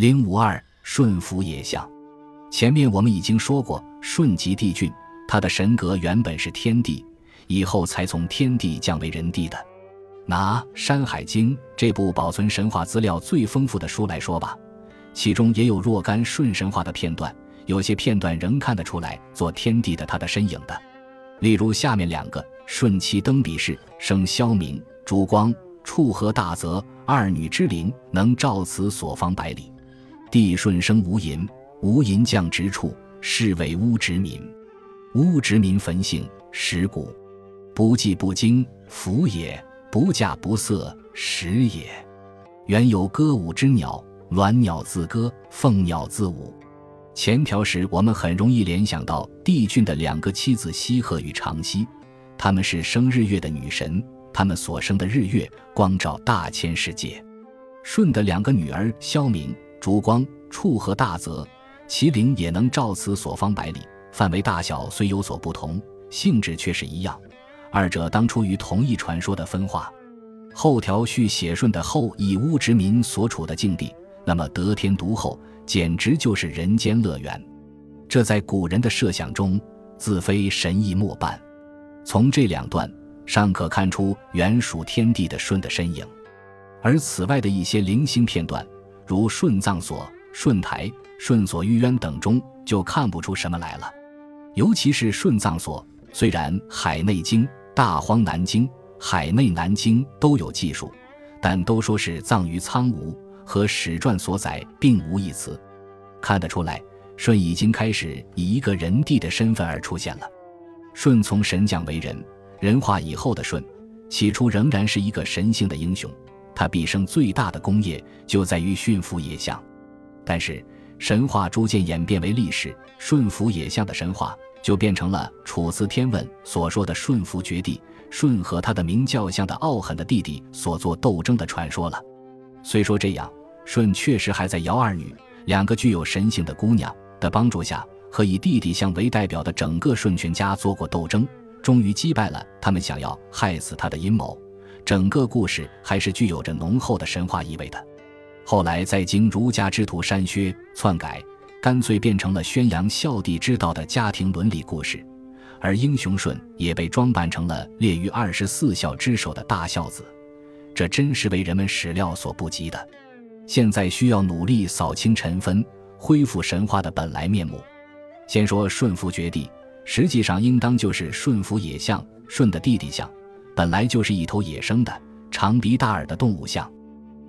零五二顺服野象。前面我们已经说过，舜即帝俊，他的神格原本是天帝，以后才从天帝降为人帝的。拿《山海经》这部保存神话资料最丰富的书来说吧，其中也有若干舜神话的片段，有些片段仍看得出来做天帝的他的身影的。例如下面两个：舜其登比氏，生萧明、烛光、处和大泽二女之灵，能照此所方百里。帝舜生无垠，无垠降直处，是为乌殖民。乌殖民坟姓石谷，不祭不惊，福也。不嫁不色，食也。原有歌舞之鸟，鸾鸟自歌，凤鸟自舞。前条时，我们很容易联想到帝俊的两个妻子羲和与长羲，他们是生日月的女神，他们所生的日月光照大千世界。舜的两个女儿萧明、烛光、触和大泽，其灵也能照此所方百里，范围大小虽有所不同，性质却是一样。二者当出于同一传说的分化。后条续写舜的后以乌殖民所处的境地，那么得天独厚，简直就是人间乐园。这在古人的设想中，自非神意莫半。从这两段尚可看出原属天地的舜的身影，而此外的一些零星片段，如舜葬所、舜台、舜所玉渊等中，就看不出什么来了。尤其是舜葬所，虽然《海内经》。大荒南京、海内南京都有记述，但都说是葬于苍梧，和史传所载并无一词。看得出来，舜已经开始以一个人帝的身份而出现了。舜从神将为人，人化以后的舜，起初仍然是一个神性的英雄。他毕生最大的功业就在于驯服野象，但是神话逐渐演变为历史，驯服野象的神话。就变成了《楚辞天问》所说的顺服绝地，舜和他的明教相的傲狠的弟弟所做斗争的传说了。虽说这样，舜确实还在姚二女两个具有神性的姑娘的帮助下，和以弟弟相为代表的整个舜全家做过斗争，终于击败了他们想要害死他的阴谋。整个故事还是具有着浓厚的神话意味的。后来再经儒家之徒删削篡改。干脆变成了宣扬孝弟之道的家庭伦理故事，而英雄舜也被装扮成了列于二十四孝之首的大孝子，这真是为人们始料所不及的。现在需要努力扫清尘纷，恢复神话的本来面目。先说舜服绝地，实际上应当就是舜服野象，舜的弟弟象，本来就是一头野生的长鼻大耳的动物象，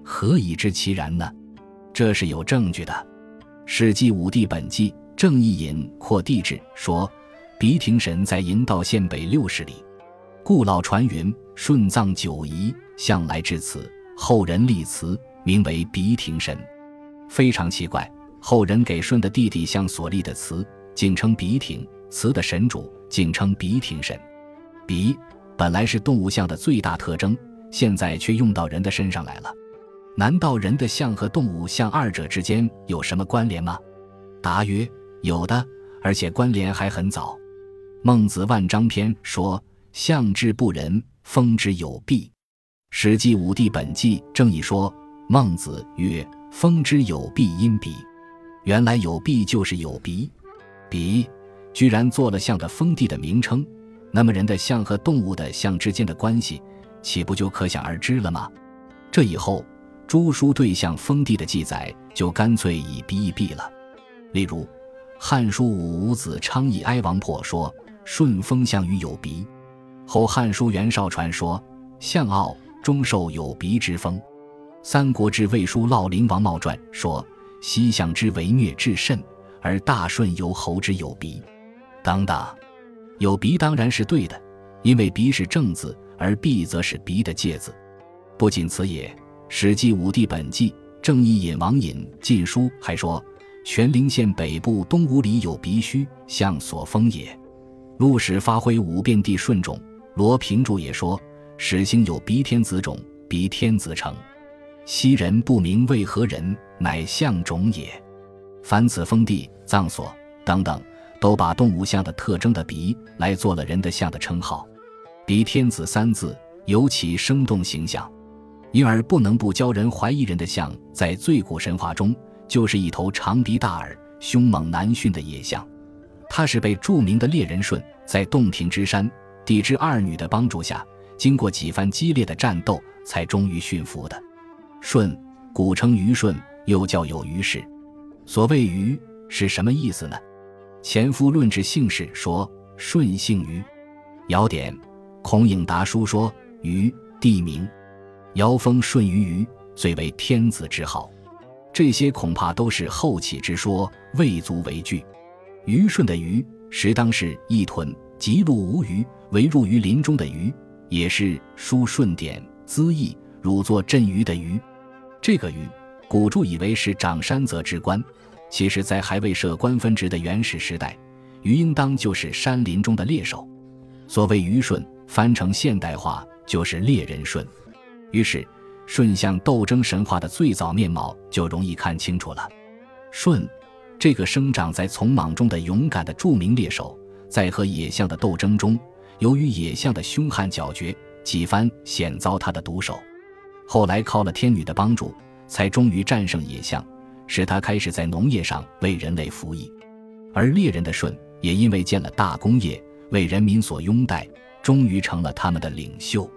何以知其然呢？这是有证据的。《史记·武帝本纪》正义引扩地志说：“鼻亭神在鄞道县北六十里，故老传云：舜葬九夷，向来至此，后人立祠，名为鼻亭神。非常奇怪，后人给舜的弟弟向所立的祠，竟称鼻亭；祠的神主竟称鼻亭神。鼻本来是动物像的最大特征，现在却用到人的身上来了。”难道人的像和动物像二者之间有什么关联吗？答曰：有的，而且关联还很早。孟子万章篇说：“象之不仁，风之有弊。”《史记·武帝本纪》正义说：“孟子曰：‘风之有弊，因鼻。’原来有弊就是有鼻，鼻居然做了象的封地的名称，那么人的象和动物的象之间的关系，岂不就可想而知了吗？这以后。诸书对象封地的记载就干脆以鼻易蔽了。例如，《汉书·武武子昌邑哀王破》说：“顺风象于有鼻。”后《汉书·袁绍传》说：“象傲，终受有鼻之风。”《三国志·魏书·烙陵王茂传》说：“西象之为虐至甚，而大顺由侯之有鼻。”等等，有鼻当然是对的，因为鼻是正字，而弊则是鼻的介字。不仅此也。《史记·武帝本纪》正义引王引《晋书》还说，全陵县北部东吴里有鼻须，象所封也。陆史发挥五变地顺种，罗平著也说，始兴有鼻天子种，鼻天子成。昔人不明为何人，乃象种也。凡此封地、葬所等等，都把动物象的特征的鼻来做了人的象的称号。鼻天子三字尤其生动形象。因而不能不教人怀疑人的像在最古神话中就是一头长鼻大耳、凶猛难驯的野象。它是被著名的猎人舜在洞庭之山帝之二女的帮助下，经过几番激烈的战斗，才终于驯服的。舜，古称虞舜，又叫有虞氏。所谓虞是什么意思呢？前夫论治姓氏说，舜姓虞。尧典，孔颖达书说，虞地名。尧封舜于虞，遂为天子之号。这些恐怕都是后起之说，未足为据。虞舜的虞，实当是一屯极鹿无虞，围入于林中的虞，也是书舜典资义汝作镇虞的虞。这个虞，古注以为是长山泽之官，其实在还未设官分职的原始时代，虞应当就是山林中的猎手。所谓虞舜，翻成现代化就是猎人舜。于是，舜象斗争神话的最早面貌就容易看清楚了。舜，这个生长在丛莽中的勇敢的著名猎手，在和野象的斗争中，由于野象的凶悍狡绝，几番险遭他的毒手。后来靠了天女的帮助，才终于战胜野象，使他开始在农业上为人类服役。而猎人的舜，也因为建了大功业，为人民所拥戴，终于成了他们的领袖。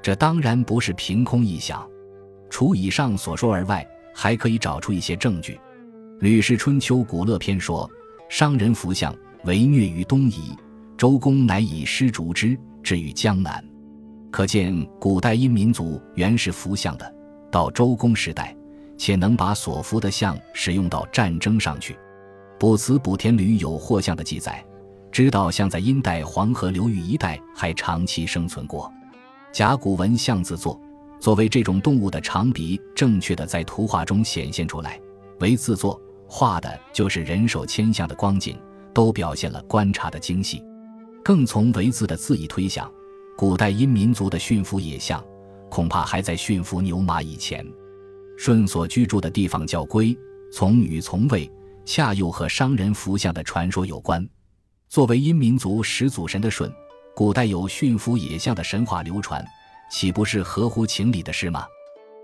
这当然不是凭空臆想，除以上所说而外，还可以找出一些证据。《吕氏春秋·古乐篇》说：“商人服相，为虐于东夷，周公乃以师逐之，至于江南。”可见古代殷民族原是服相的。到周公时代，且能把所服的象使用到战争上去。卜辞卜天吕有获象的记载，知道象在殷代黄河流域一带还长期生存过。甲骨文象字作，作为这种动物的长鼻，正确的在图画中显现出来。为字作，画的就是人手牵象的光景，都表现了观察的精细。更从为字的字义推想，古代殷民族的驯服野象，恐怕还在驯服牛马以前。舜所居住的地方叫龟，从女从卫，恰又和商人服相的传说有关。作为殷民族始祖神的舜。古代有驯服野象的神话流传，岂不是合乎情理的事吗？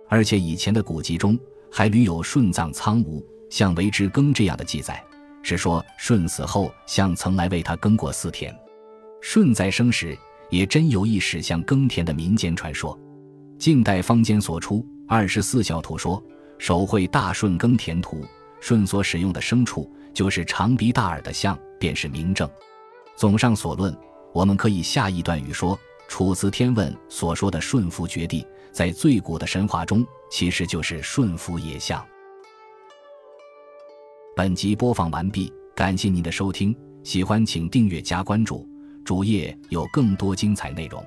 而且以前的古籍中还屡有舜葬苍梧，象为之耕这样的记载，是说舜死后象曾来为他耕过四田。舜在生时也真有一使象耕田的民间传说。晋代坊间所出《二十四孝图》说，手绘大舜耕田图，舜所使用的牲畜就是长鼻大耳的象，便是明证。综上所论。我们可以下一段语说，《楚辞天问》所说的顺服绝地，在最古的神话中，其实就是顺服野象。本集播放完毕，感谢您的收听，喜欢请订阅加关注，主页有更多精彩内容。